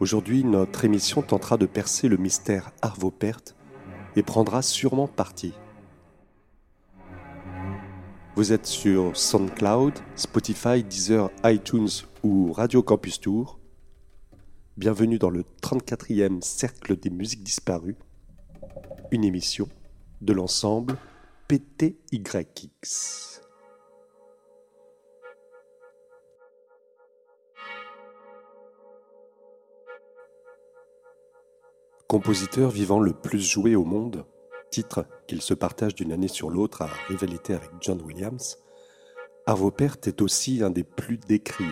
Aujourd'hui, notre émission tentera de percer le mystère Arvo Pärt et prendra sûrement parti. Vous êtes sur SoundCloud, Spotify, Deezer, iTunes ou Radio Campus Tour. Bienvenue dans le 34e Cercle des musiques disparues, une émission de l'ensemble PTYX. Compositeur vivant le plus joué au monde, titre qu'il se partage d'une année sur l'autre à rivalité avec John Williams, Arvo Pärt est aussi un des plus décriés.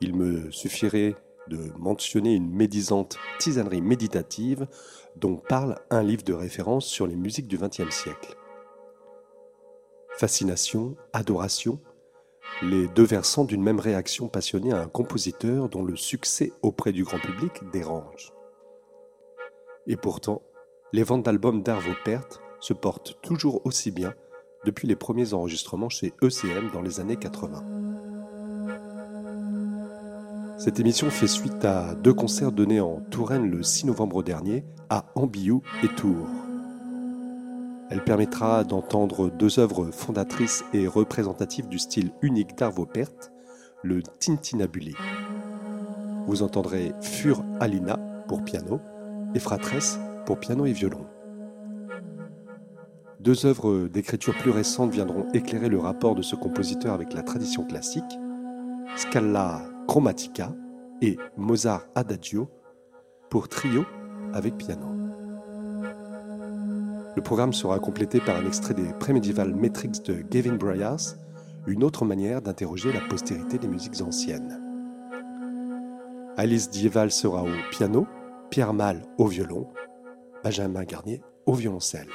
Il me suffirait de mentionner une médisante tisanerie méditative dont parle un livre de référence sur les musiques du XXe siècle. Fascination, adoration, les deux versants d'une même réaction passionnée à un compositeur dont le succès auprès du grand public dérange. Et pourtant, les ventes d'albums d'Arvo Pärt se portent toujours aussi bien depuis les premiers enregistrements chez ECM dans les années 80. Cette émission fait suite à deux concerts donnés en Touraine le 6 novembre dernier à Ambiou et Tours. Elle permettra d'entendre deux œuvres fondatrices et représentatives du style unique d'Arvo Pärt, le Tintinabuli. Vous entendrez Fur Alina pour piano et Fratresse pour piano et violon. Deux œuvres d'écriture plus récentes viendront éclairer le rapport de ce compositeur avec la tradition classique, Scala Chromatica et Mozart Adagio pour trio avec piano. Le programme sera complété par un extrait des prémédievales Metrics de Gavin Bryars, une autre manière d'interroger la postérité des musiques anciennes. Alice Dieval sera au piano, Pierre Mal au violon, Benjamin Garnier au violoncelle.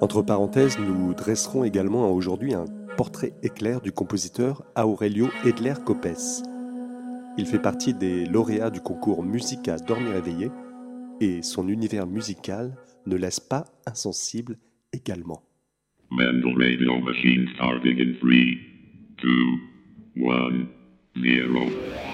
Entre parenthèses, nous dresserons également aujourd'hui un portrait éclair du compositeur Aurelio Edler Copes. Il fait partie des lauréats du concours Musica Dormir éveillé et son univers musical ne laisse pas insensible également. Mendel Radio Machine starting in 3, 2, 1, 0.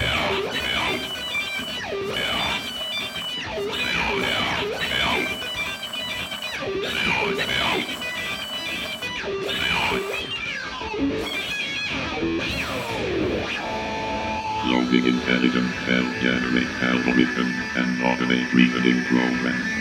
Logic Intelligence Self-Generate Algorithm and Automate Reasoning Programs.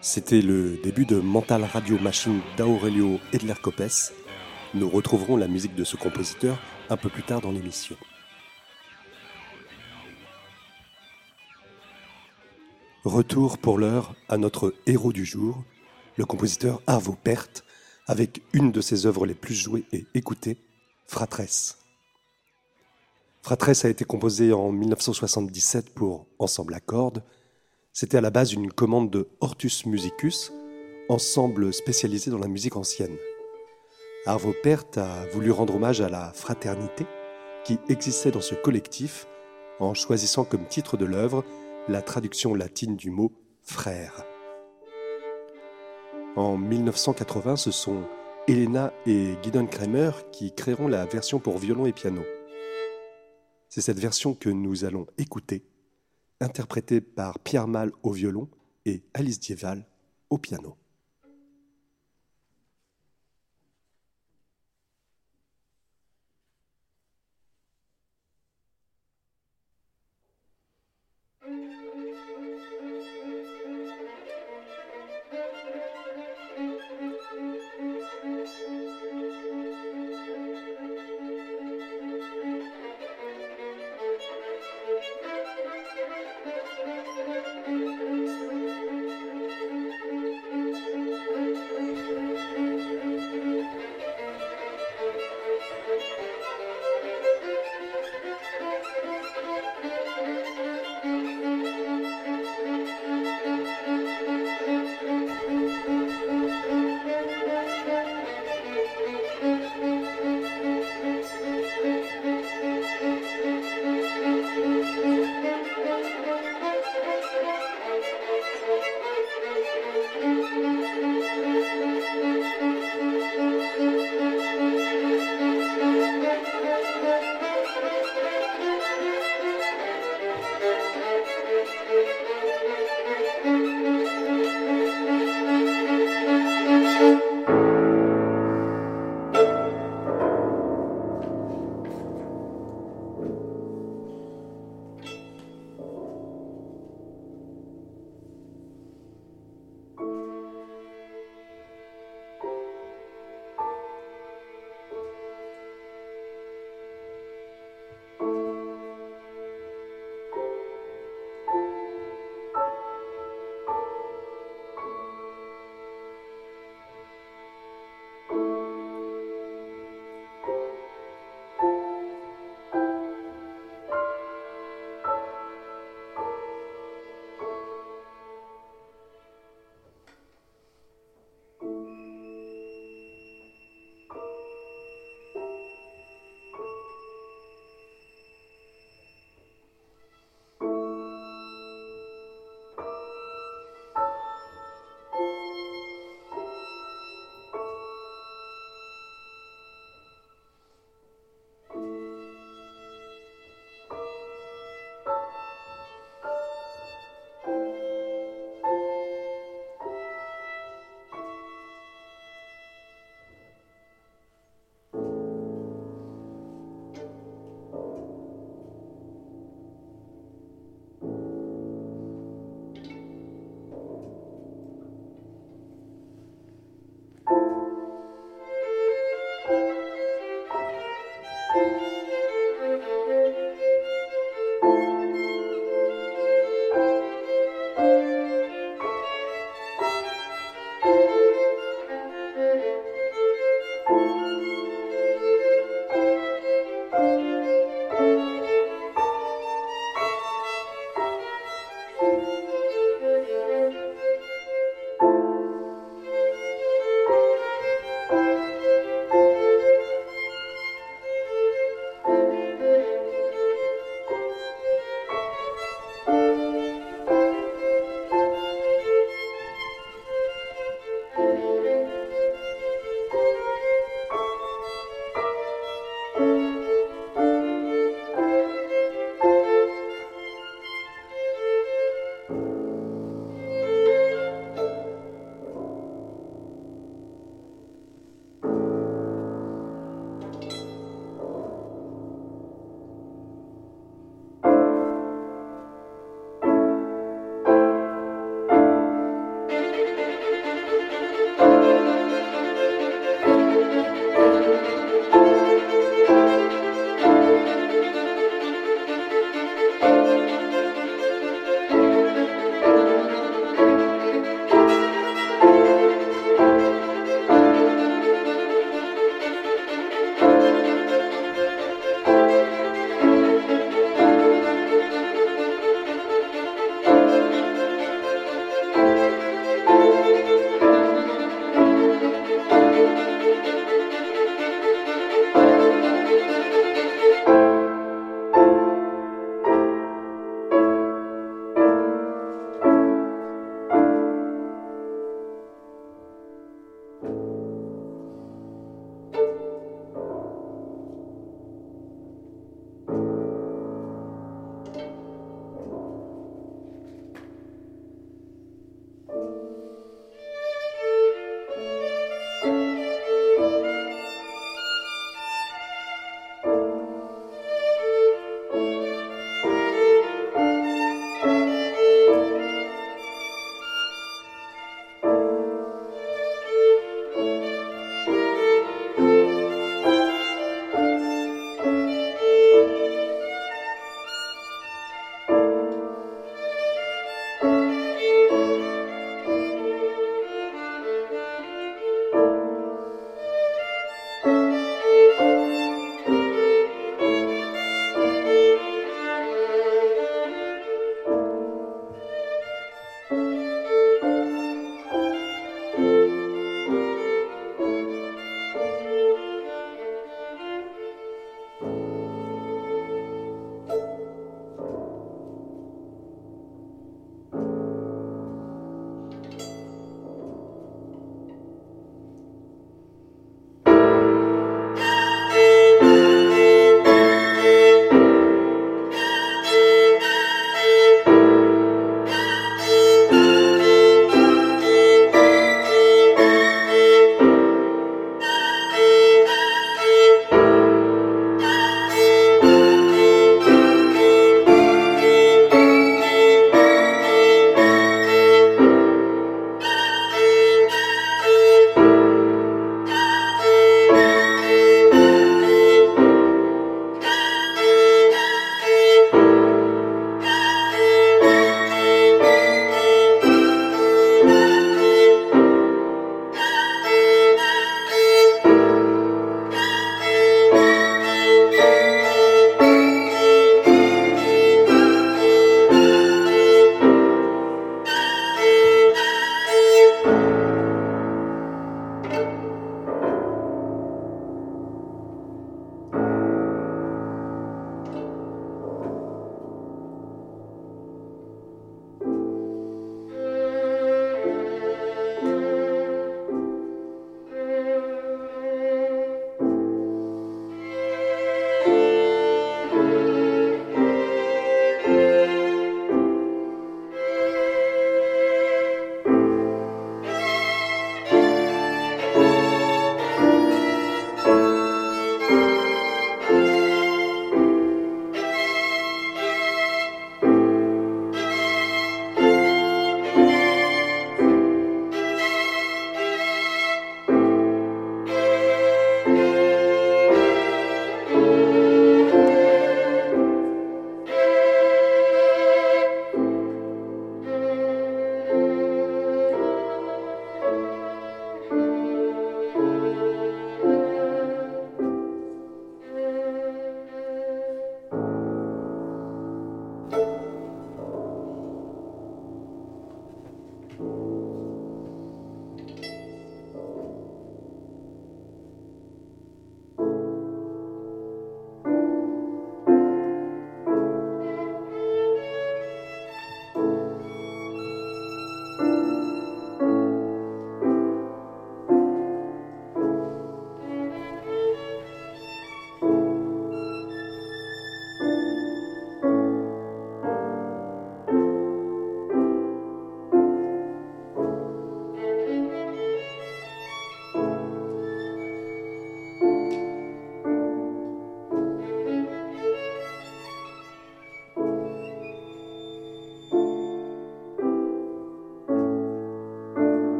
C'était le début de Mental Radio Machine d'Aurelio Edler Copes. Nous retrouverons la musique de ce compositeur un peu plus tard dans l'émission. Retour pour l'heure à notre héros du jour, le compositeur Arvo Pärt, avec une de ses œuvres les plus jouées et écoutées, Fratresse. Fratresse a été composée en 1977 pour Ensemble à cordes. C'était à la base une commande de Hortus Musicus, ensemble spécialisé dans la musique ancienne. Arvo Pärt a voulu rendre hommage à la fraternité qui existait dans ce collectif en choisissant comme titre de l'œuvre la traduction latine du mot frère. En 1980, ce sont Elena et Gideon Kramer qui créeront la version pour violon et piano. C'est cette version que nous allons écouter, interprétée par Pierre Mal au violon et Alice Dieval au piano.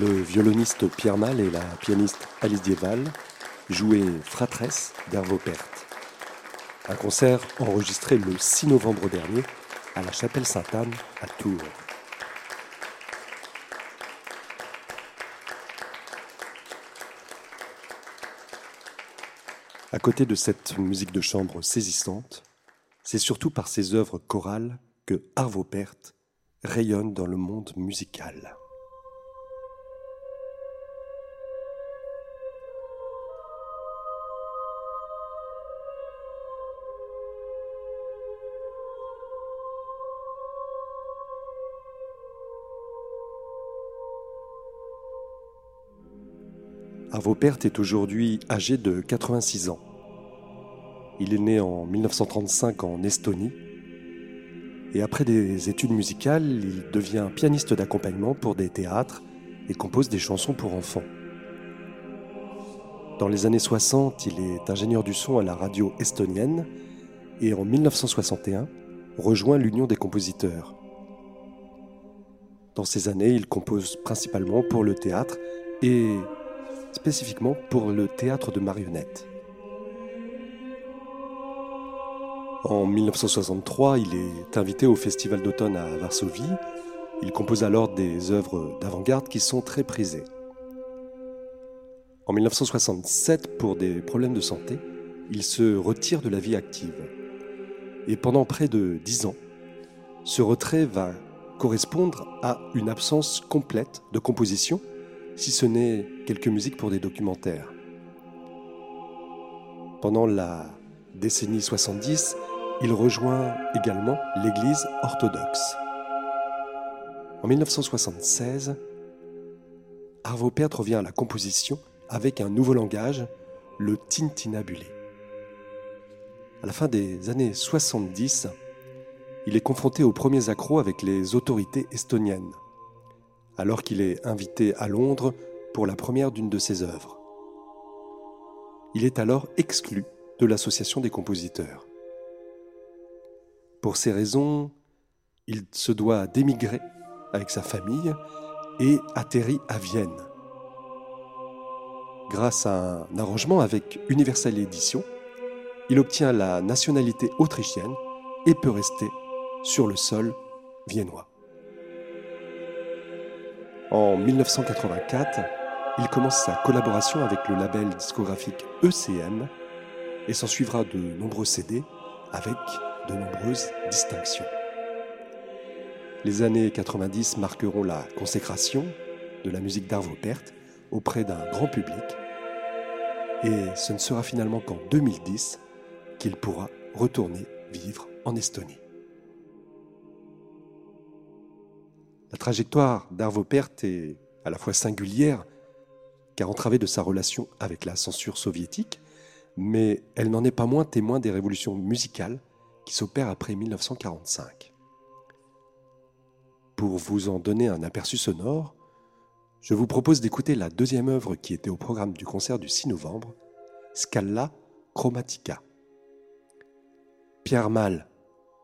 Le violoniste Pierre Mal et la pianiste Alice Dieval jouaient Fratresse d'Hervo Pert. Un concert enregistré le 6 novembre dernier à la chapelle Sainte-Anne à Tours. À côté de cette musique de chambre saisissante, c'est surtout par ses œuvres chorales que Arvo Pärt rayonne dans le monde musical. Arvo Pärt est aujourd'hui âgé de 86 ans. Il est né en 1935 en Estonie et après des études musicales, il devient pianiste d'accompagnement pour des théâtres et compose des chansons pour enfants. Dans les années 60, il est ingénieur du son à la radio estonienne et en 1961 rejoint l'Union des compositeurs. Dans ces années, il compose principalement pour le théâtre et spécifiquement pour le théâtre de marionnettes. En 1963, il est invité au Festival d'automne à Varsovie. Il compose alors des œuvres d'avant-garde qui sont très prisées. En 1967, pour des problèmes de santé, il se retire de la vie active. Et pendant près de dix ans, ce retrait va correspondre à une absence complète de composition si ce n'est quelques musiques pour des documentaires. Pendant la décennie 70, il rejoint également l'Église orthodoxe. En 1976, Arvo Pärt revient à la composition avec un nouveau langage, le tintinabulé. À la fin des années 70, il est confronté aux premiers accros avec les autorités estoniennes alors qu'il est invité à Londres pour la première d'une de ses œuvres. Il est alors exclu de l'Association des compositeurs. Pour ces raisons, il se doit d'émigrer avec sa famille et atterrit à Vienne. Grâce à un arrangement avec Universal Edition, il obtient la nationalité autrichienne et peut rester sur le sol viennois. En 1984, il commence sa collaboration avec le label discographique ECM et s'en suivra de nombreux CD avec de nombreuses distinctions. Les années 90 marqueront la consécration de la musique d'Arvo Pärt auprès d'un grand public et ce ne sera finalement qu'en 2010 qu'il pourra retourner vivre en Estonie. La trajectoire d'Arvo Pärt est à la fois singulière, car entravée de sa relation avec la censure soviétique, mais elle n'en est pas moins témoin des révolutions musicales qui s'opèrent après 1945. Pour vous en donner un aperçu sonore, je vous propose d'écouter la deuxième œuvre qui était au programme du concert du 6 novembre, Scala Chromatica. Pierre Mal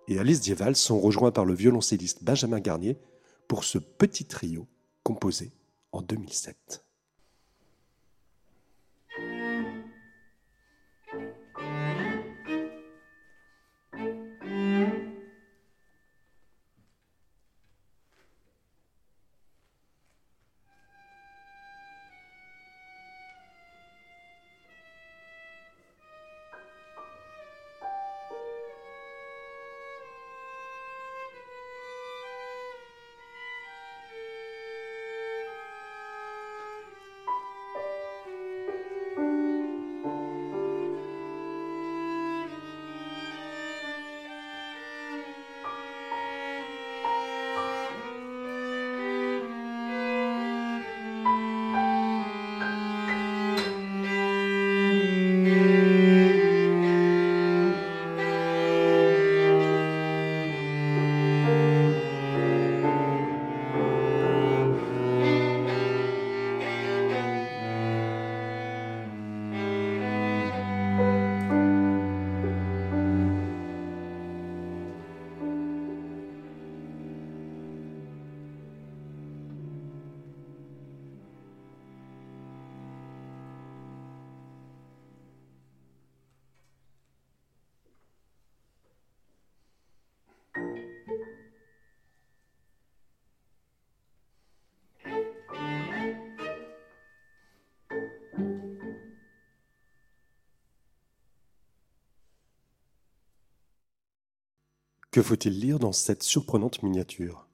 et Alice Dieval sont rejoints par le violoncelliste Benjamin Garnier pour ce petit trio composé en 2007. Que faut-il lire dans cette surprenante miniature?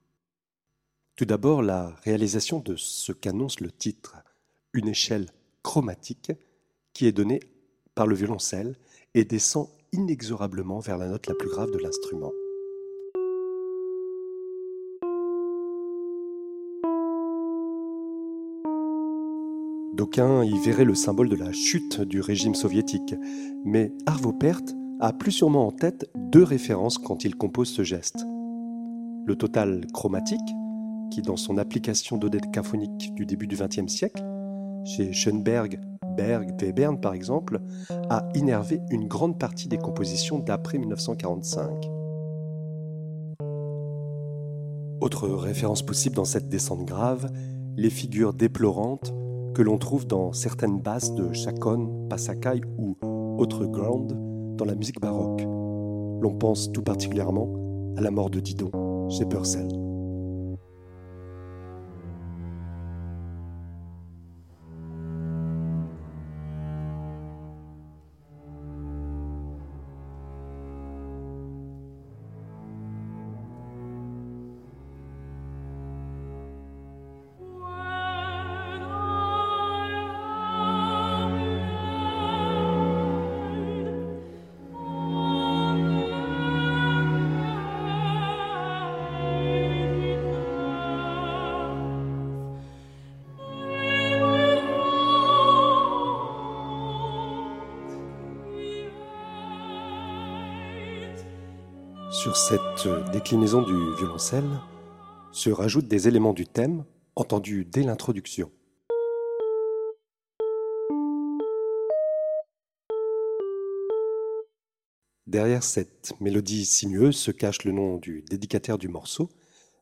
Tout d'abord, la réalisation de ce qu'annonce le titre, une échelle chromatique qui est donnée par le violoncelle et descend inexorablement vers la note la plus grave de l'instrument. D'aucuns y verraient le symbole de la chute du régime soviétique, mais Arvo Pärt a plus sûrement en tête deux références quand il compose ce geste. Le total chromatique, qui dans son application dodécaphonique du début du XXe siècle, chez Schoenberg, Berg, Webern par exemple, a innervé une grande partie des compositions d'après 1945. Autre référence possible dans cette descente grave, les figures déplorantes que l'on trouve dans certaines basses de Chacon, Passacaille ou autres ground dans la musique baroque. L'on pense tout particulièrement à la mort de Didon chez Purcell. Déclinaison du violoncelle se rajoutent des éléments du thème entendus dès l'introduction. Derrière cette mélodie sinueuse se cache le nom du dédicataire du morceau,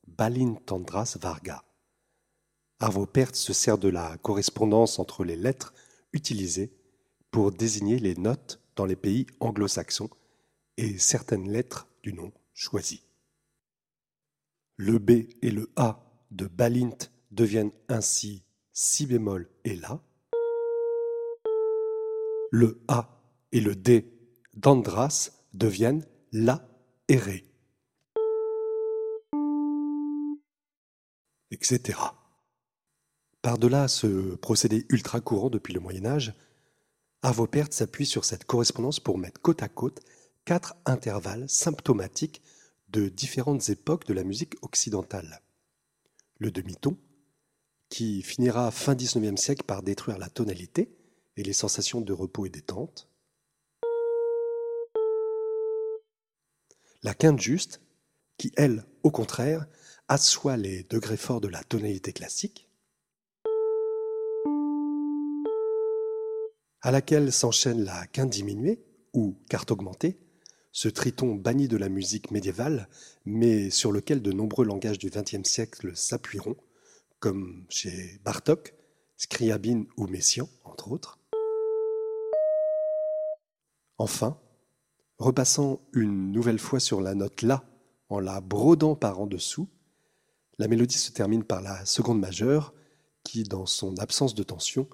Balin Tandras Varga. Arvo Pärt se sert de la correspondance entre les lettres utilisées pour désigner les notes dans les pays anglo-saxons et certaines lettres du nom choisi. Le B et le A de Balint deviennent ainsi si bémol et La. Le A et le D d'Andras deviennent La et Ré. Etc. Par-delà ce procédé ultra courant depuis le Moyen Âge, Avopert s'appuie sur cette correspondance pour mettre côte à côte quatre intervalles symptomatiques de différentes époques de la musique occidentale. Le demi-ton, qui finira fin XIXe siècle par détruire la tonalité et les sensations de repos et détente. La quinte juste, qui, elle, au contraire, assoit les degrés forts de la tonalité classique, à laquelle s'enchaîne la quinte diminuée ou quarte augmentée, ce triton banni de la musique médiévale, mais sur lequel de nombreux langages du XXe siècle s'appuieront, comme chez Bartok, Scriabine ou Messiaen, entre autres. Enfin, repassant une nouvelle fois sur la note La, en la brodant par en dessous, la mélodie se termine par la seconde majeure, qui, dans son absence de tension,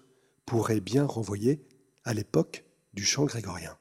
pourrait bien renvoyer à l'époque du chant grégorien.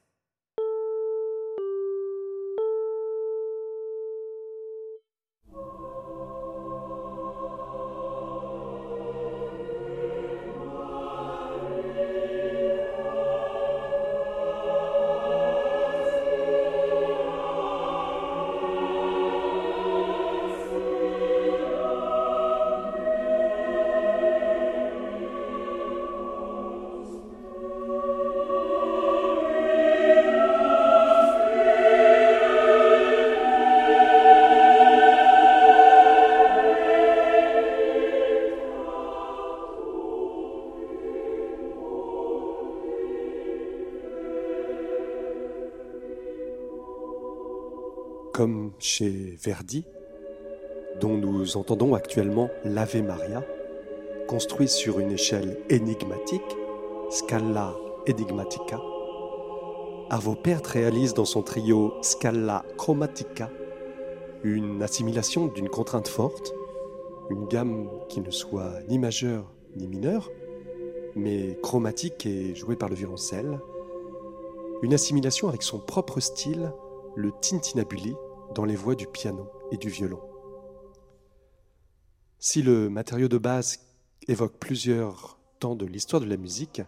Chez Verdi, dont nous entendons actuellement l'Ave Maria, construit sur une échelle énigmatique, Scala Enigmatica. Arvo Pärt réalise dans son trio Scala Chromatica une assimilation d'une contrainte forte, une gamme qui ne soit ni majeure ni mineure, mais chromatique et jouée par le violoncelle, une assimilation avec son propre style, le tintinabuli, dans les voix du piano et du violon. Si le matériau de base évoque plusieurs temps de l'histoire de la musique,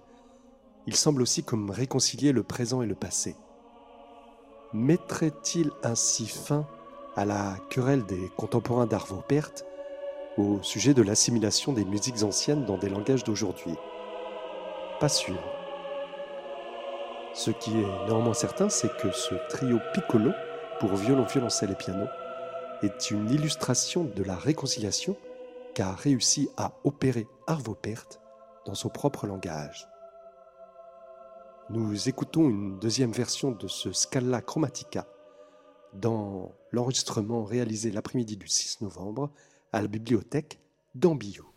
il semble aussi comme réconcilier le présent et le passé. Mettrait-il ainsi fin à la querelle des contemporains d'Arvo Pärt au sujet de l'assimilation des musiques anciennes dans des langages d'aujourd'hui? Pas sûr. Ce qui est néanmoins certain, c'est que ce trio piccolo pour violon, violoncelle et piano est une illustration de la réconciliation qu'a réussi à opérer Arvo Pärt dans son propre langage. Nous écoutons une deuxième version de ce Scala Chromatica dans l'enregistrement réalisé l'après-midi du 6 novembre à la bibliothèque d'Ambillou.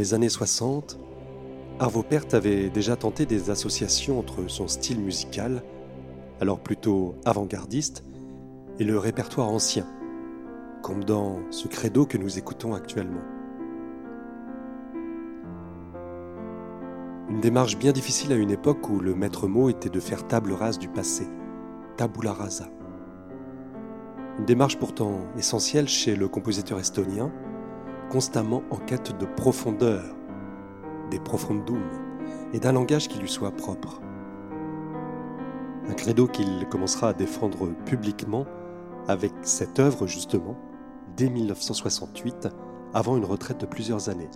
Les années 60, Arvo Pärt avait déjà tenté des associations entre son style musical, alors plutôt avant-gardiste, et le répertoire ancien, comme dans ce credo que nous écoutons actuellement. Une démarche bien difficile à une époque où le maître mot était de faire table rase du passé, tabula rasa. Une démarche pourtant essentielle chez le compositeur estonien, constamment en quête de profondeur, des profondum, et d'un langage qui lui soit propre. Un credo qu'il commencera à défendre publiquement avec cette œuvre justement, dès 1968, avant une retraite de plusieurs années.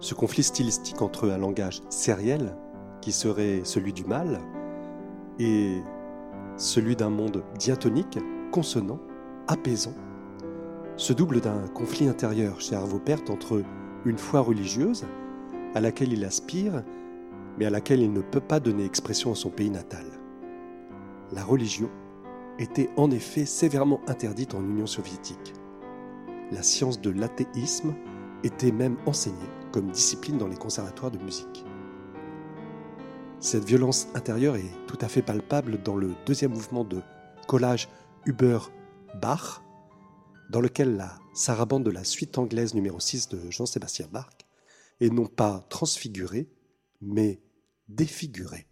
Ce conflit stylistique entre un langage sériel, qui serait celui du mal, et celui d'un monde diatonique, consonant, apaisant, se double d'un conflit intérieur chez Arvo Pärt entre une foi religieuse à laquelle il aspire mais à laquelle il ne peut pas donner expression en son pays natal. La religion était en effet sévèrement interdite en Union soviétique. La science de l'athéisme était même enseignée comme discipline dans les conservatoires de musique. Cette violence intérieure est tout à fait palpable dans le deuxième mouvement de collage Huber-Bach, dans lequel la sarabande de la suite anglaise numéro 6 de Jean-Sébastien Bach est non pas transfigurée, mais défigurée.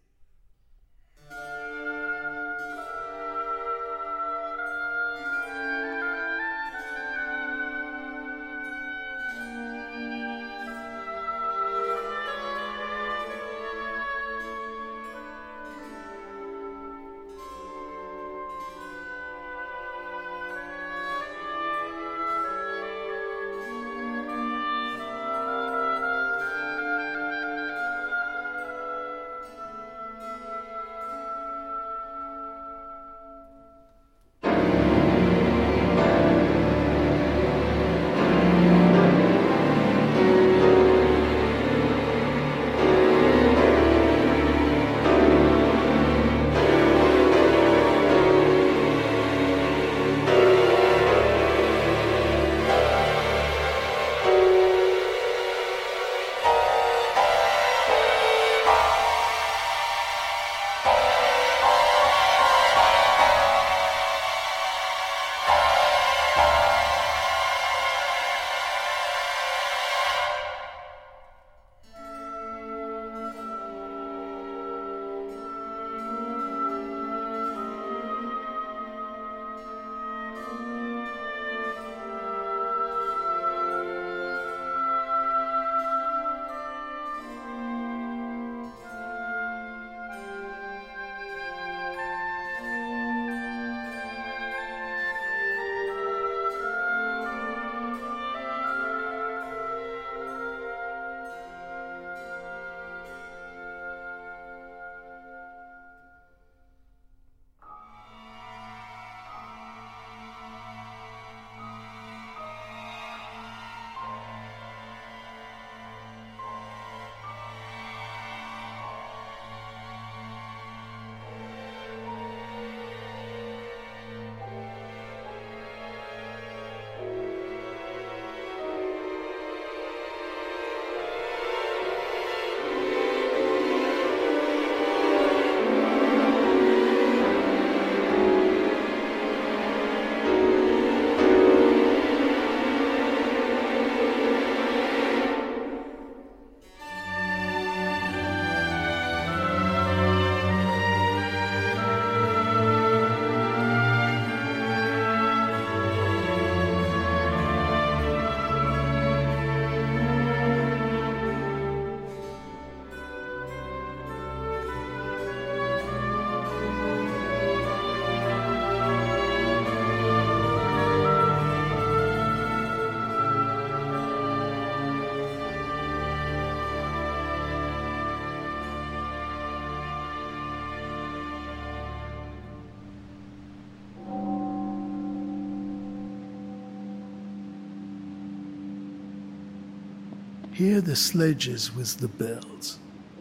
Hear the sledges with the bells,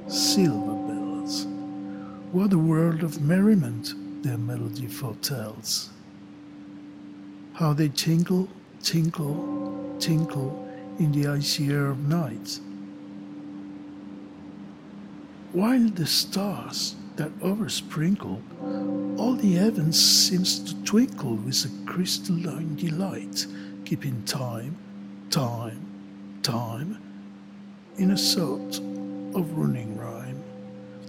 silver bells. What a world of merriment their melody foretells. How they tinkle, tinkle, tinkle in the icy air of night. While the stars that oversprinkle all the heavens seems to twinkle with a crystalline delight, keeping time, time, time in a sort of running rhyme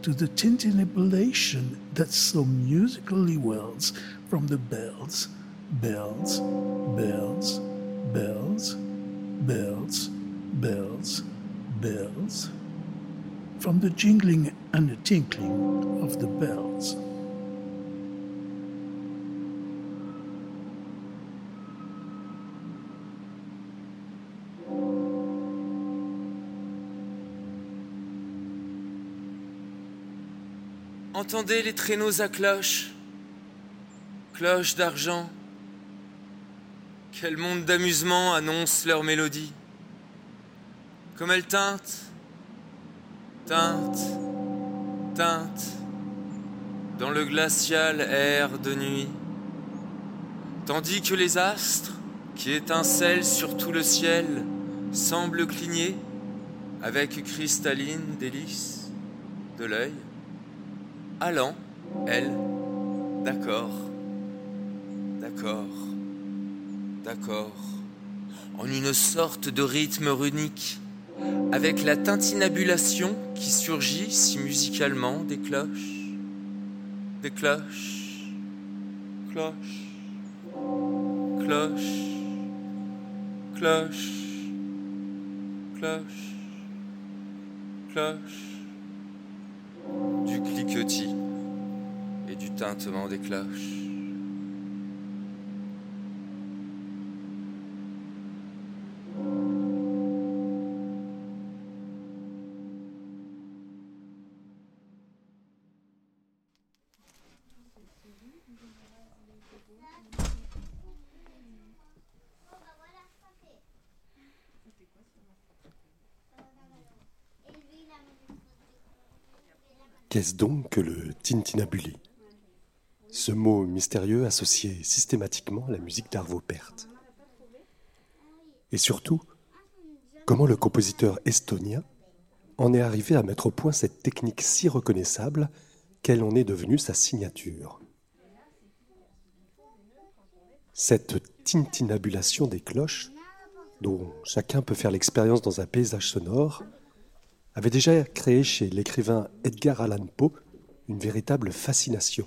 to the tintinnabulation that so musically wells from the bells, bells, bells, bells, bells, bells, bells, from the jingling and the tinkling of the bells. Entendez les traîneaux à cloches, cloches d'argent. Quel monde d'amusement annonce leur mélodie. Comme elles teintent, teintent, teinte dans le glacial air de nuit, tandis que les astres qui étincellent sur tout le ciel semblent cligner avec cristalline délice de l'œil, allant, elle, d'accord, d'accord, d'accord, en une sorte de rythme runique, avec la tintinabulation qui surgit si musicalement des cloches, des cloches, cloches, cloches, cloches, cloches. Cloche, du cliquetis et du tintement des cloches. Qu'est-ce donc que le tintinabuli Ce mot mystérieux associé systématiquement à la musique d'Arvo Pärt? Et surtout, comment le compositeur estonien en est arrivé à mettre au point cette technique si reconnaissable qu'elle en est devenue sa signature? Cette tintinabulation des cloches, dont chacun peut faire l'expérience dans un paysage sonore, avait déjà créé chez l'écrivain Edgar Allan Poe une véritable fascination.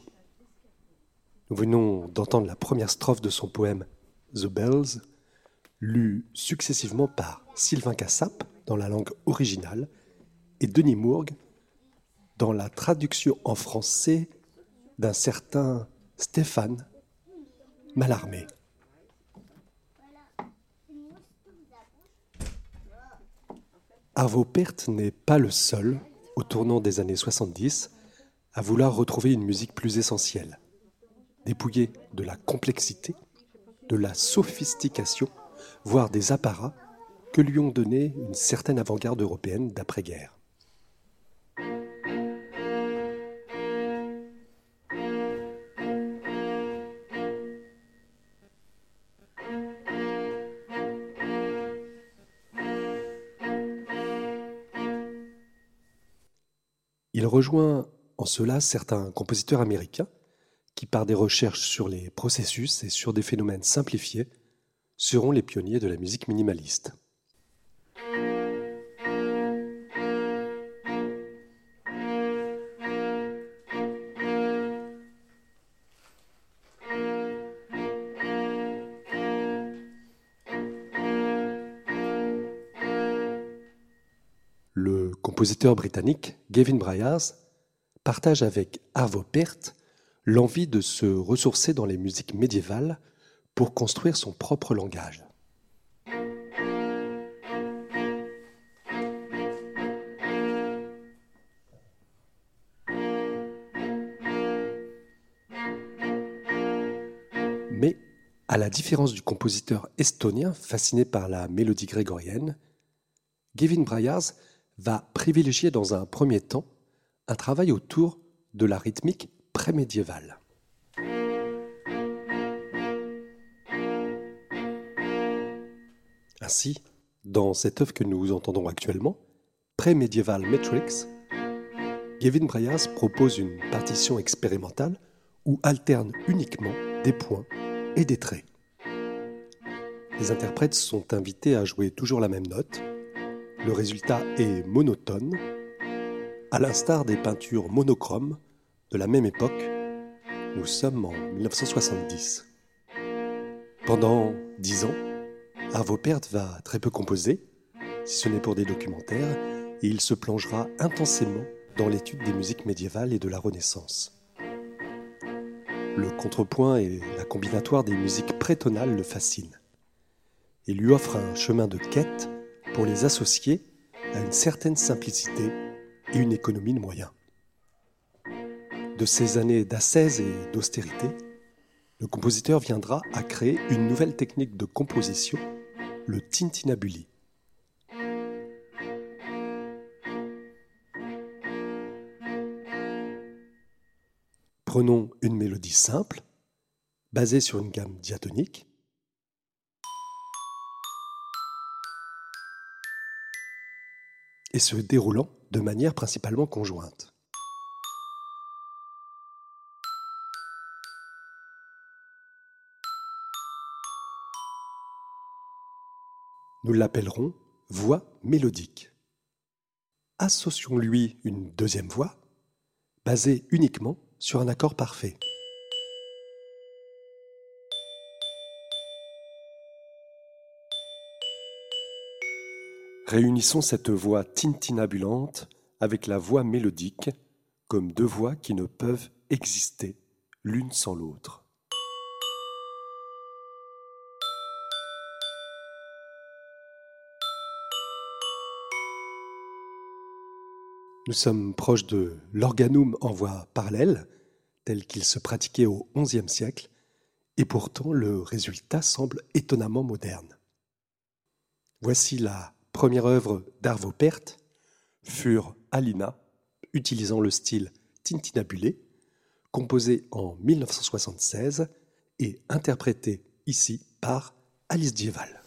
Nous venons d'entendre la première strophe de son poème The Bells, lue successivement par Sylvain Cassap dans la langue originale et Denis Mourgue dans la traduction en français d'un certain Stéphane Mallarmé. Arvo Pärt n'est pas le seul, au tournant des années 70, à vouloir retrouver une musique plus essentielle, dépouillée de la complexité, de la sophistication, voire des apparats que lui ont donné une certaine avant-garde européenne d'après-guerre. Rejoint en cela certains compositeurs américains qui, par des recherches sur les processus et sur des phénomènes simplifiés, seront les pionniers de la musique minimaliste. Compositeur britannique Gavin Bryars partage avec Arvo Pärt l'envie de se ressourcer dans les musiques médiévales pour construire son propre langage. Mais, à la différence du compositeur estonien fasciné par la mélodie grégorienne, Gavin Bryars va privilégier dans un premier temps un travail autour de la rythmique prémédiévale. Ainsi, dans cette œuvre que nous entendons actuellement, Pré-Medieval Metrics, Gavin Bryars propose une partition expérimentale où alterne uniquement des points et des traits. Les interprètes sont invités à jouer toujours la même note, le résultat est monotone, à l'instar des peintures monochromes de la même époque. Nous sommes en 1970. Pendant dix ans, Arvo Pärt va très peu composer, si ce n'est pour des documentaires, et il se plongera intensément dans l'étude des musiques médiévales et de la Renaissance. Le contrepoint et la combinatoire des musiques prétonales le fascinent et lui offre un chemin de quête pour les associer à une certaine simplicité et une économie de moyens. De ces années d'ascèse et d'austérité, le compositeur viendra à créer une nouvelle technique de composition, le tintinabuli. Prenons une mélodie simple, basée sur une gamme diatonique, et se déroulant de manière principalement conjointe. Nous l'appellerons voix mélodique. Associons-lui une deuxième voix, basée uniquement sur un accord parfait. Réunissons cette voix tintinabulante avec la voix mélodique comme deux voix qui ne peuvent exister l'une sans l'autre. Nous sommes proches de l'organum en voix parallèle, tel qu'il se pratiquait au XIe siècle, et pourtant le résultat semble étonnamment moderne. Voici la première œuvre d'Arvo Pärt, Fur Alina, utilisant le style tintinabulé, composé en 1976 et interprété ici par Alice Dieval.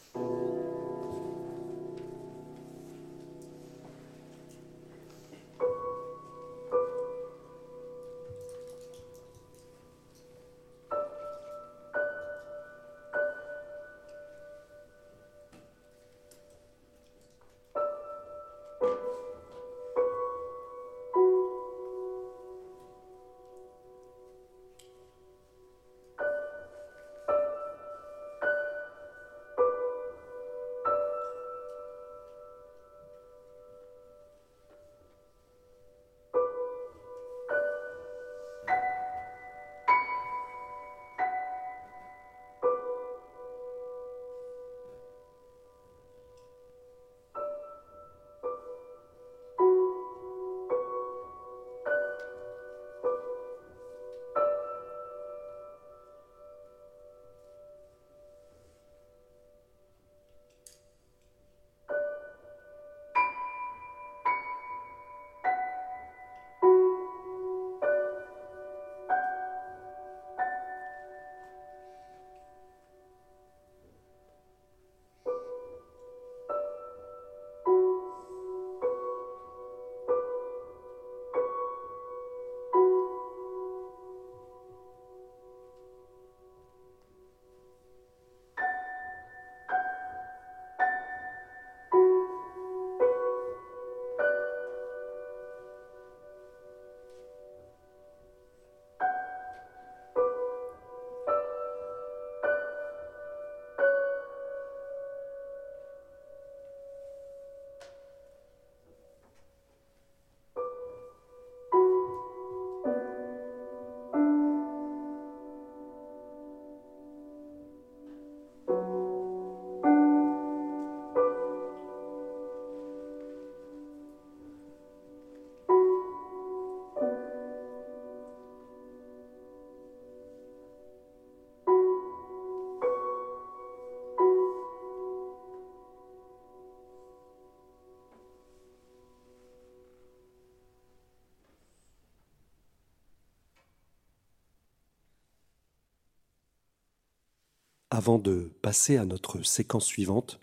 Avant de passer à notre séquence suivante,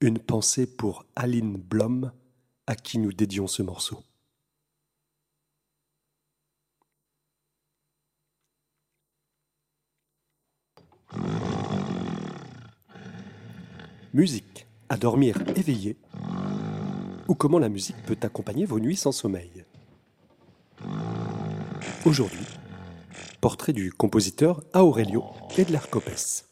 une pensée pour Aline Blom, à qui nous dédions ce morceau. Musique, à dormir éveillé, ou comment la musique peut accompagner vos nuits sans sommeil. Aujourd'hui, portrait du compositeur Aurelio Edler Copes.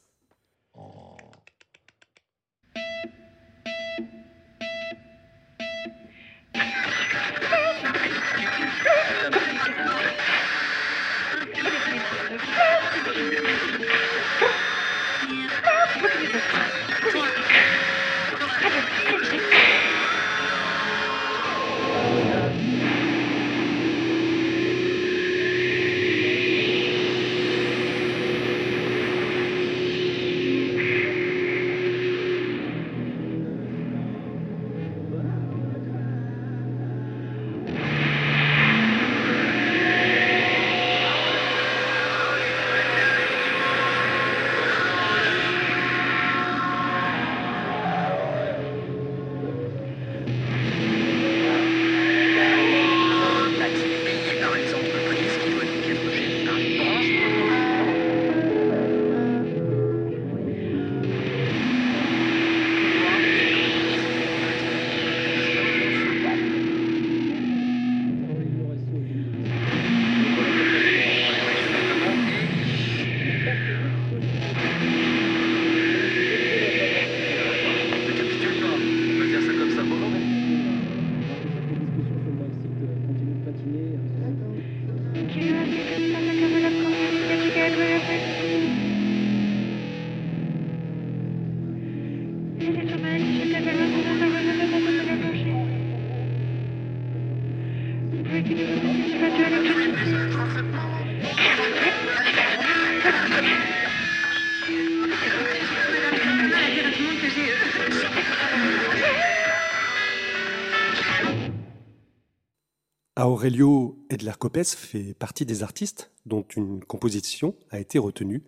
Aurelio Edler Copes fait partie des artistes dont une composition a été retenue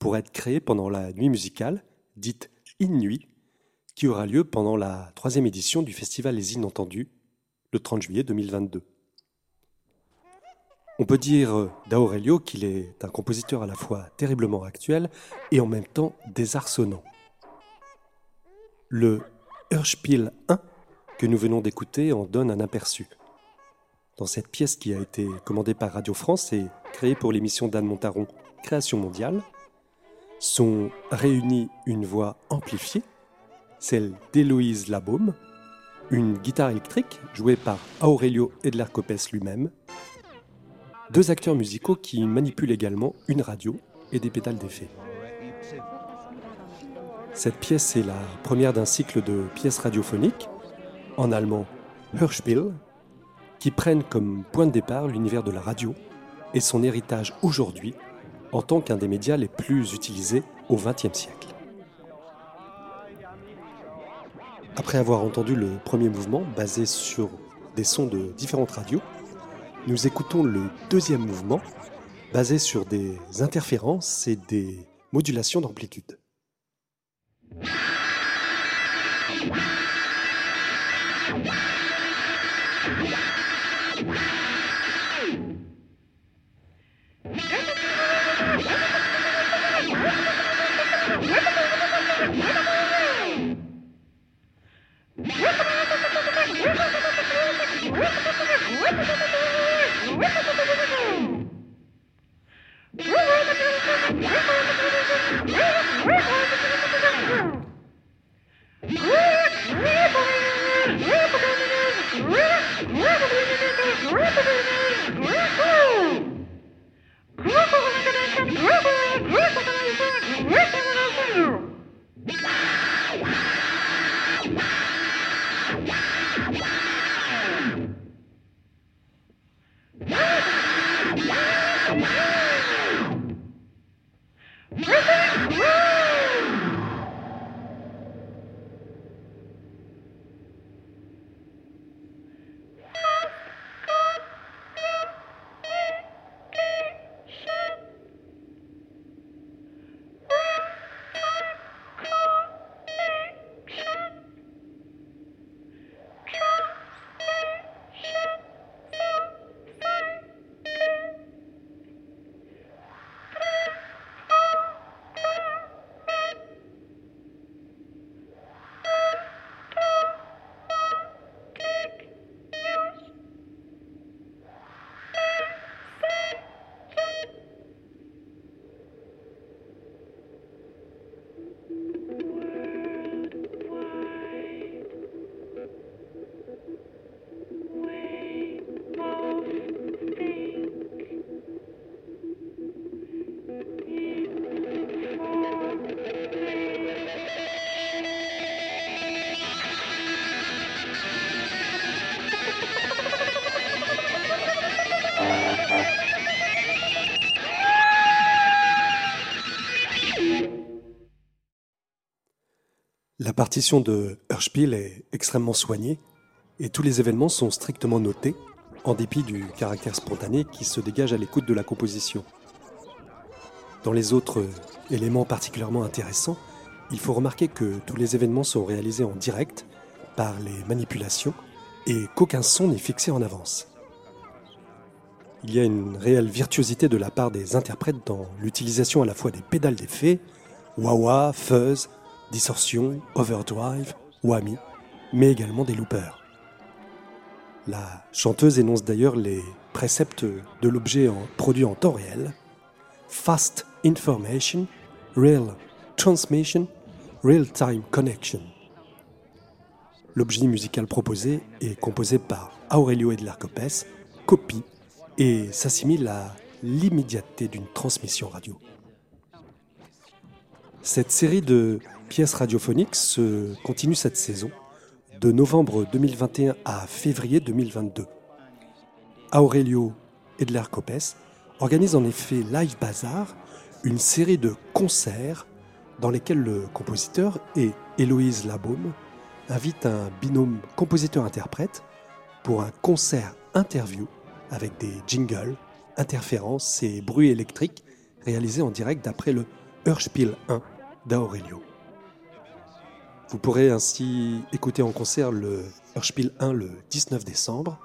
pour être créée pendant la nuit musicale, dite In Nuit, qui aura lieu pendant la troisième édition du festival Les Inentendus, le 30 juillet 2022. On peut dire d'Aurelio qu'il est un compositeur à la fois terriblement actuel et en même temps désarçonnant. Le Hörspiel 1 que nous venons d'écouter en donne un aperçu dans cette pièce qui a été commandée par Radio France et créée pour l'émission d'Anne Montaron Création mondiale, sont réunies une voix amplifiée, celle d'Héloïse Labaume, une guitare électrique jouée par Aurelio Edler Copes lui-même, deux acteurs musicaux qui manipulent également une radio et des pédales d'effet. Cette pièce est la première d'un cycle de pièces radiophoniques, en allemand Hörspiel, qui prennent comme point de départ l'univers de la radio et son héritage aujourd'hui en tant qu'un des médias les plus utilisés au XXe siècle. Après avoir entendu le premier mouvement basé sur des sons de différentes radios, nous écoutons le deuxième mouvement basé sur des interférences et des modulations d'amplitude. Yeah. La partition de Hörspiel est extrêmement soignée et tous les événements sont strictement notés, en dépit du caractère spontané qui se dégage à l'écoute de la composition. Dans les autres éléments particulièrement intéressants, il faut remarquer que tous les événements sont réalisés en direct par les manipulations et qu'aucun son n'est fixé en avance. Il y a une réelle virtuosité de la part des interprètes dans l'utilisation à la fois des pédales d'effet, wah-wah, fuzz, distorsion, overdrive, whammy, mais également des loopers. La chanteuse énonce d'ailleurs les préceptes de l'objet produit en temps réel. Fast information, real transmission, real time connection. L'objet musical proposé est composé par Aurelio Edler Copes, copie et s'assimile à l'immédiateté d'une transmission radio. Cette série de pièces radiophoniques se continue cette saison, de novembre 2021 à février 2022. Aurelio Edler Copes organise en effet Live Bazar, une série de concerts dans lesquels le compositeur et Héloïse Labaume invitent un binôme compositeur-interprète pour un concert interview avec des jingles, interférences et bruits électriques réalisés en direct d'après le Hörspiel 1 d'Aurelio. Vous pourrez ainsi écouter en concert le Hörspiel 1 le 19 décembre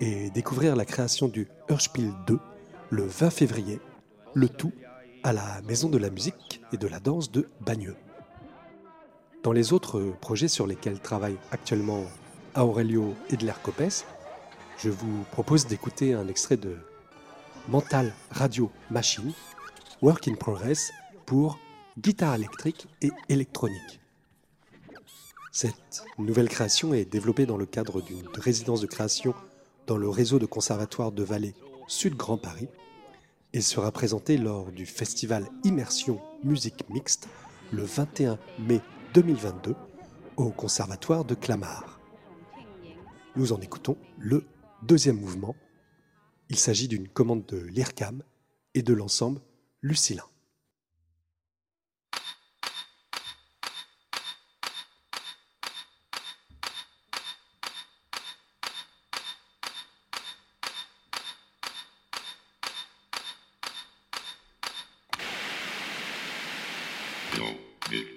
et découvrir la création du Hörspiel 2 le 20 février, le tout à la Maison de la musique et de la danse de Bagneux. Dans les autres projets sur lesquels travaille actuellement Aurelio Edler Copes, je vous propose d'écouter un extrait de Mental Radio Machine, Work in Progress pour guitare électrique et électronique. Cette nouvelle création est développée dans le cadre d'une résidence de création dans le réseau de conservatoires de Vallée Sud Grand Paris et sera présentée lors du festival Immersion Musique Mixte le 21 mai 2022 au conservatoire de Clamart. Nous en écoutons le deuxième mouvement. Il s'agit d'une commande de l'IRCAM et de l'ensemble Lucilin. Good.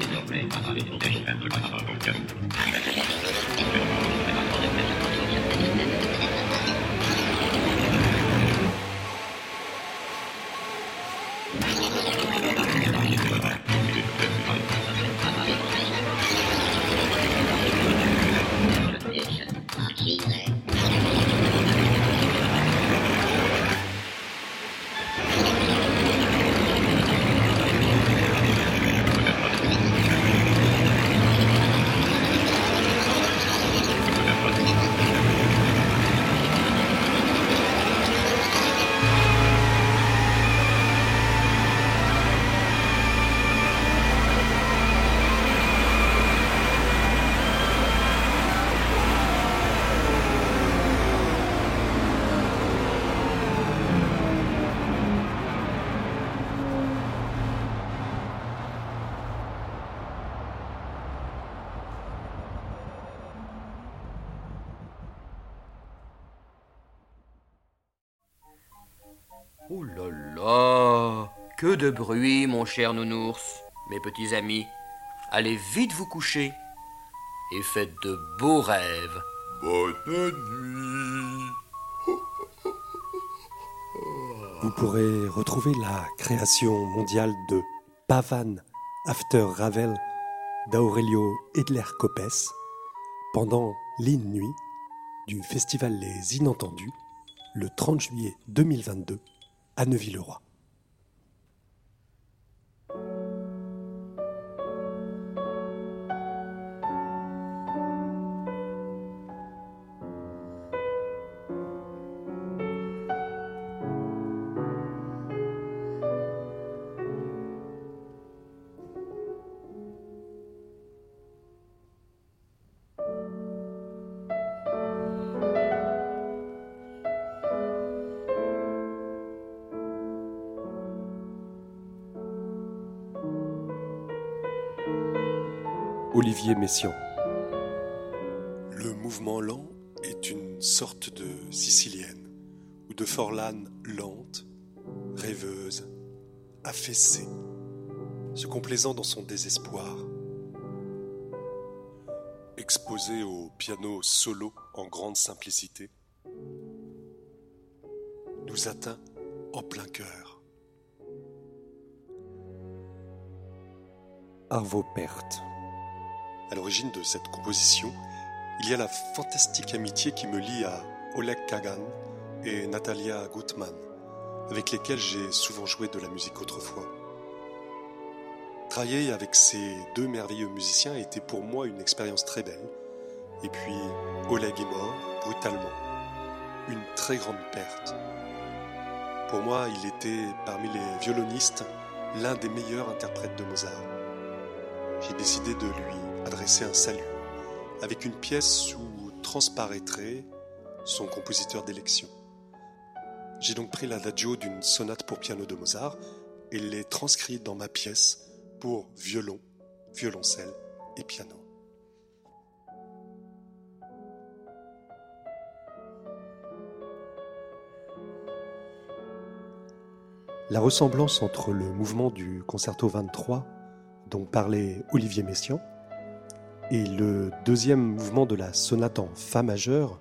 リーのメインパーソナリティの大平、de bruit, mon cher nounours, mes petits amis. Allez vite vous coucher et faites de beaux rêves. Bonne nuit. Vous pourrez retrouver la création mondiale de Pavan After Ravel d'Aurelio Edler Copes pendant l'In Nuit du festival Les Inentendus le 30 juillet 2022 à Neuville-le-Roi. Olivier Messiaen. Le mouvement lent est une sorte de sicilienne ou de forlane lente, rêveuse, affaissée, se complaisant dans son désespoir. Exposée au piano solo en grande simplicité, nous atteint en plein cœur. Arvo Pärt. À l'origine de cette composition, il y a la fantastique amitié qui me lie à Oleg Kagan et Natalia Gutman, avec lesquels j'ai souvent joué de la musique autrefois. Travailler avec ces deux merveilleux musiciens était pour moi une expérience très belle. Et puis, Oleg est mort brutalement. Une très grande perte. Pour moi, il était parmi les violonistes l'un des meilleurs interprètes de Mozart. J'ai décidé de lui adresser un salut, avec une pièce où transparaîtrait son compositeur d'élection. J'ai donc pris l'adagio d'une sonate pour piano de Mozart et l'ai transcrit dans ma pièce pour violon, violoncelle et piano. La ressemblance entre le mouvement du concerto 23 dont parlait Olivier Messiaen et le deuxième mouvement de la sonate en Fa majeur,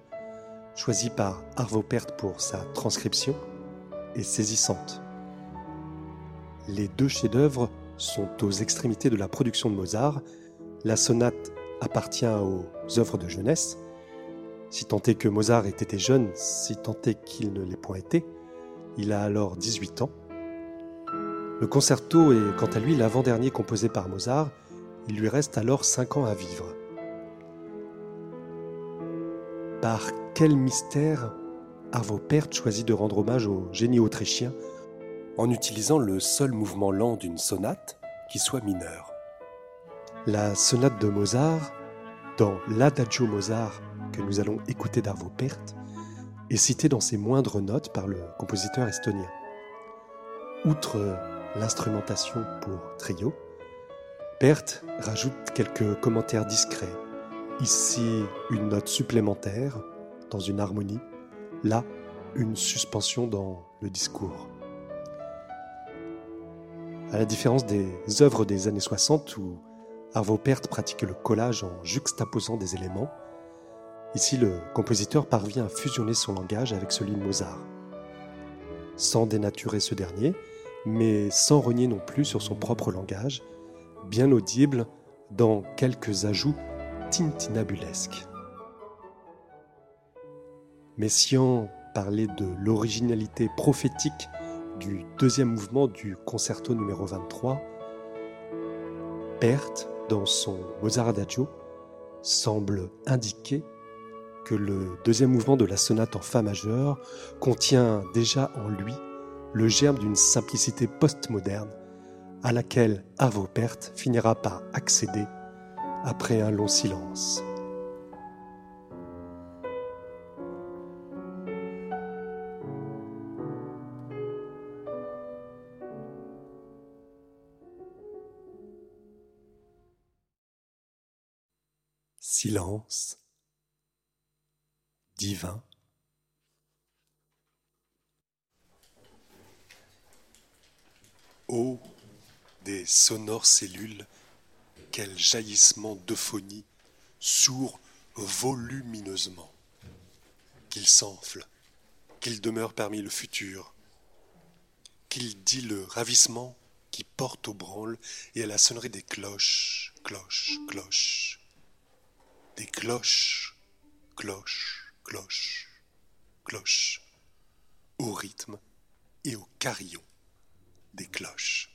choisi par Arvo pour sa transcription, est saisissante. Les deux chefs-d'œuvre sont aux extrémités de la production de Mozart. La sonate appartient aux œuvres de jeunesse, si tant est que Mozart ait été jeune, si tant est qu'il ne l'ait point été. Il a alors 18 ans. Le concerto est quant à lui l'avant-dernier composé par Mozart il lui reste alors cinq ans à vivre. Par quel mystère Arvo Pärt choisit de rendre hommage au génie autrichien en utilisant le seul mouvement lent d'une sonate qui soit mineur La sonate de Mozart, dans l'Adagio Mozart que nous allons écouter d'Arvo Pärt, est citée dans ses moindres notes par le compositeur estonien. Outre l'instrumentation pour trio, Pärt rajoute quelques commentaires discrets. Ici, une note supplémentaire dans une harmonie. Là, une suspension dans le discours. À la différence des œuvres des années 60 où Arvo Pärt pratique le collage en juxtaposant des éléments, ici le compositeur parvient à fusionner son langage avec celui de Mozart. Sans dénaturer ce dernier, mais sans renier non plus sur son propre langage, bien audible dans quelques ajouts tintinabulesques. Messiaen parlait de l'originalité prophétique du deuxième mouvement du concerto numéro 23. Pärt, dans son Mozart Adagio, semble indiquer que le deuxième mouvement de la sonate en Fa majeur contient déjà en lui le germe d'une simplicité postmoderne à laquelle Arvo Pärt finira par accéder après un long silence. Silence divin. Des sonores cellules, quel jaillissement d'euphonie sourd volumineusement, qu'il s'enfle, qu'il demeure parmi le futur, qu'il dit le ravissement qui porte au branle et à la sonnerie des cloches, cloches, cloches, des cloches, cloches, cloches, cloches, au rythme et au carillon des cloches.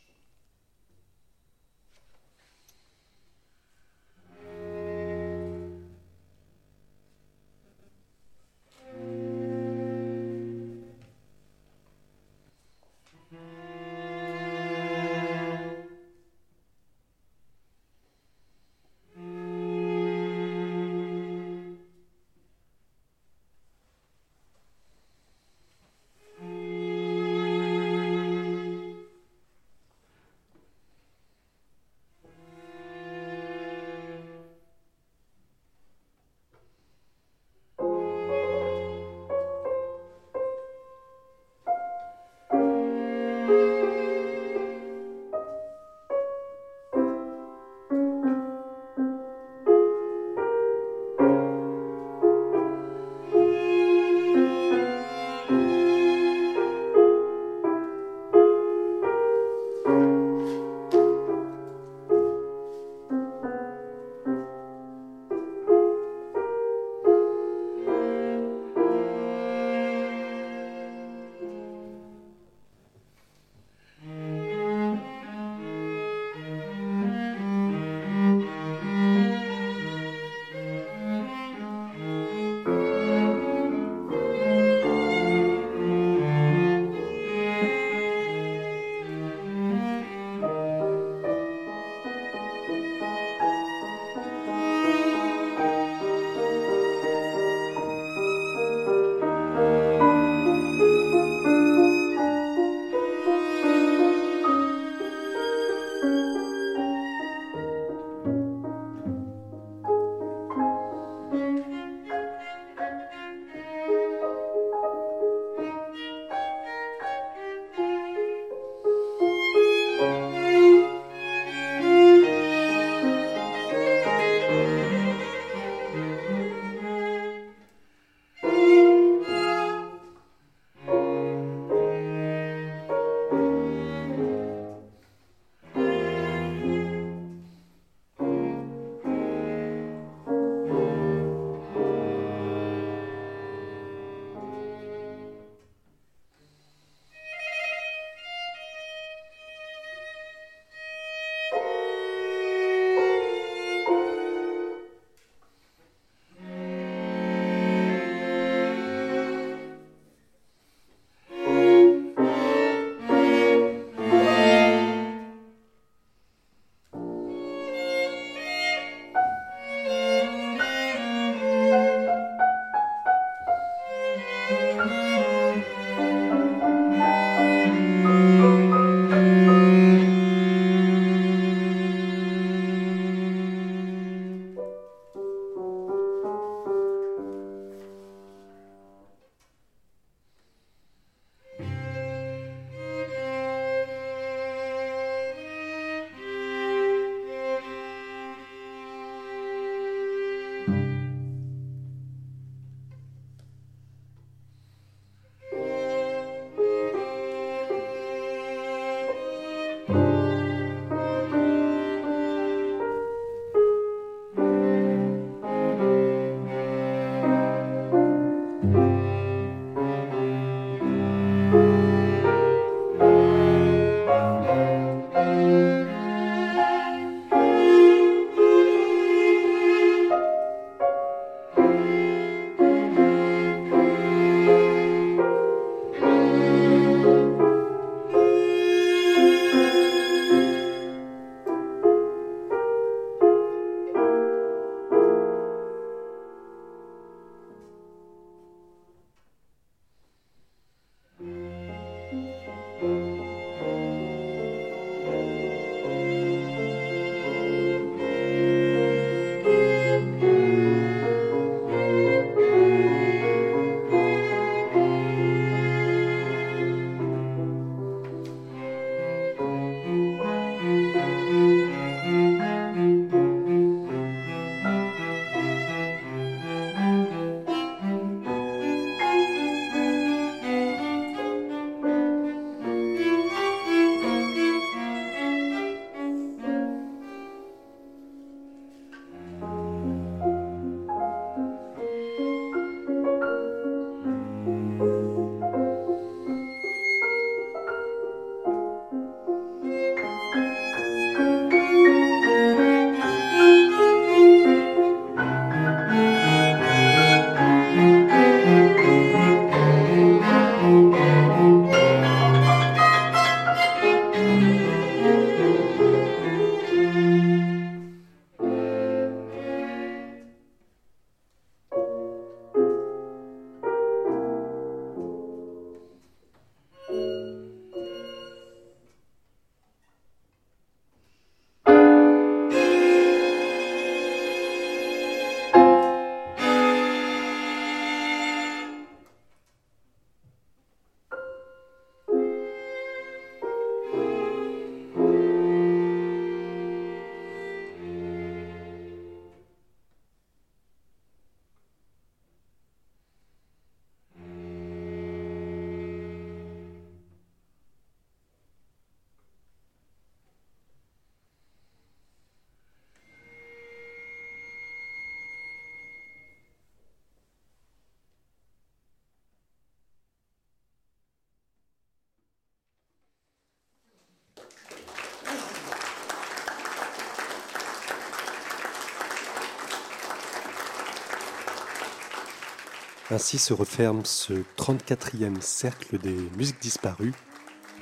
Ainsi se referme ce 34e cercle des musiques disparues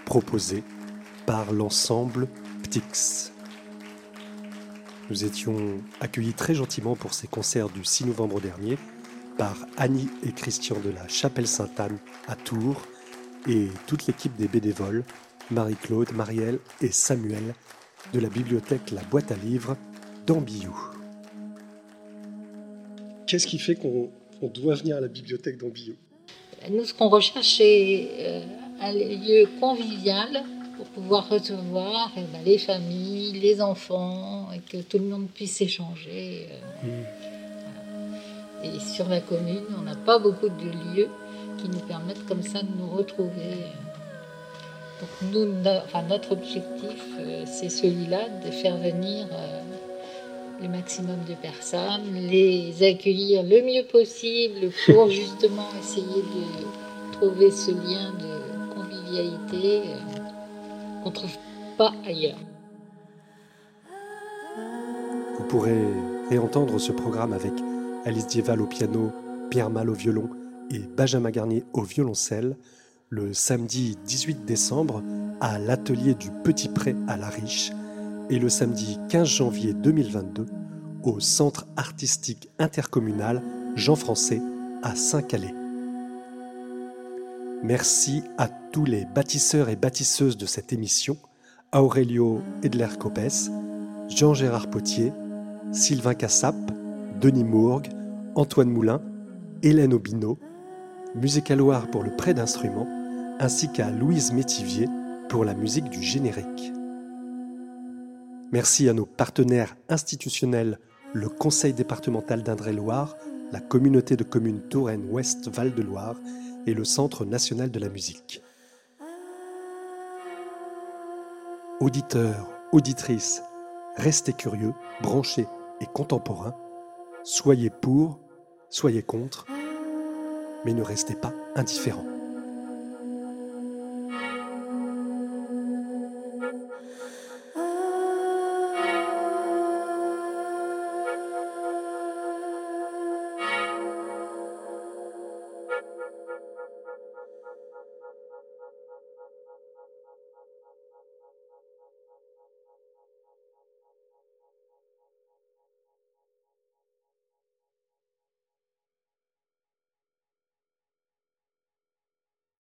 proposé par l'ensemble Ptix. Nous étions accueillis très gentiment pour ces concerts du 6 novembre dernier par Annie et Christian de la Chapelle Sainte-Anne à Tours et toute l'équipe des bénévoles, Marie-Claude, Marielle et Samuel de la bibliothèque La Boîte à Livres d'Ambiou. Qu'est-ce qui fait qu'on doit venir à la bibliothèque d'Ambiou Nous, ce qu'on recherche, c'est euh, un lieu convivial pour pouvoir recevoir eh ben, les familles, les enfants, et que tout le monde puisse échanger. Euh, mmh. Et sur la commune, on n'a pas beaucoup de lieux qui nous permettent comme ça de nous retrouver. Donc nous, enfin, notre objectif, euh, c'est celui-là, de faire venir euh, le maximum de personnes, les accueillir le mieux possible pour justement essayer de trouver ce lien de convivialité euh, qu'on ne trouve pas ailleurs. Vous pourrez réentendre ce programme avec Alice Dieval au piano, Pierre Mal au violon et Benjamin Garnier au violoncelle le samedi 18 décembre à l'atelier du Petit Pré à La Riche et le samedi 15 janvier 2022 au Centre artistique intercommunal Jean Français à Saint-Calais. Merci à tous les bâtisseurs et bâtisseuses de cette émission, Aurelio Edler-Copes, Jean-Gérard Potier, Sylvain Cassap, Denis Mourgue, Antoine Moulin, Hélène Aubineau, Musicaloir pour le prêt d'instruments, ainsi qu'à Louise Métivier pour la musique du générique. Merci à nos partenaires institutionnels, le Conseil départemental d'Indre-et-Loire, la communauté de communes Touraine-Ouest Val-de-Loire et le Centre national de la musique. Auditeurs, auditrices, restez curieux, branchés et contemporains. Soyez pour, soyez contre, mais ne restez pas indifférents.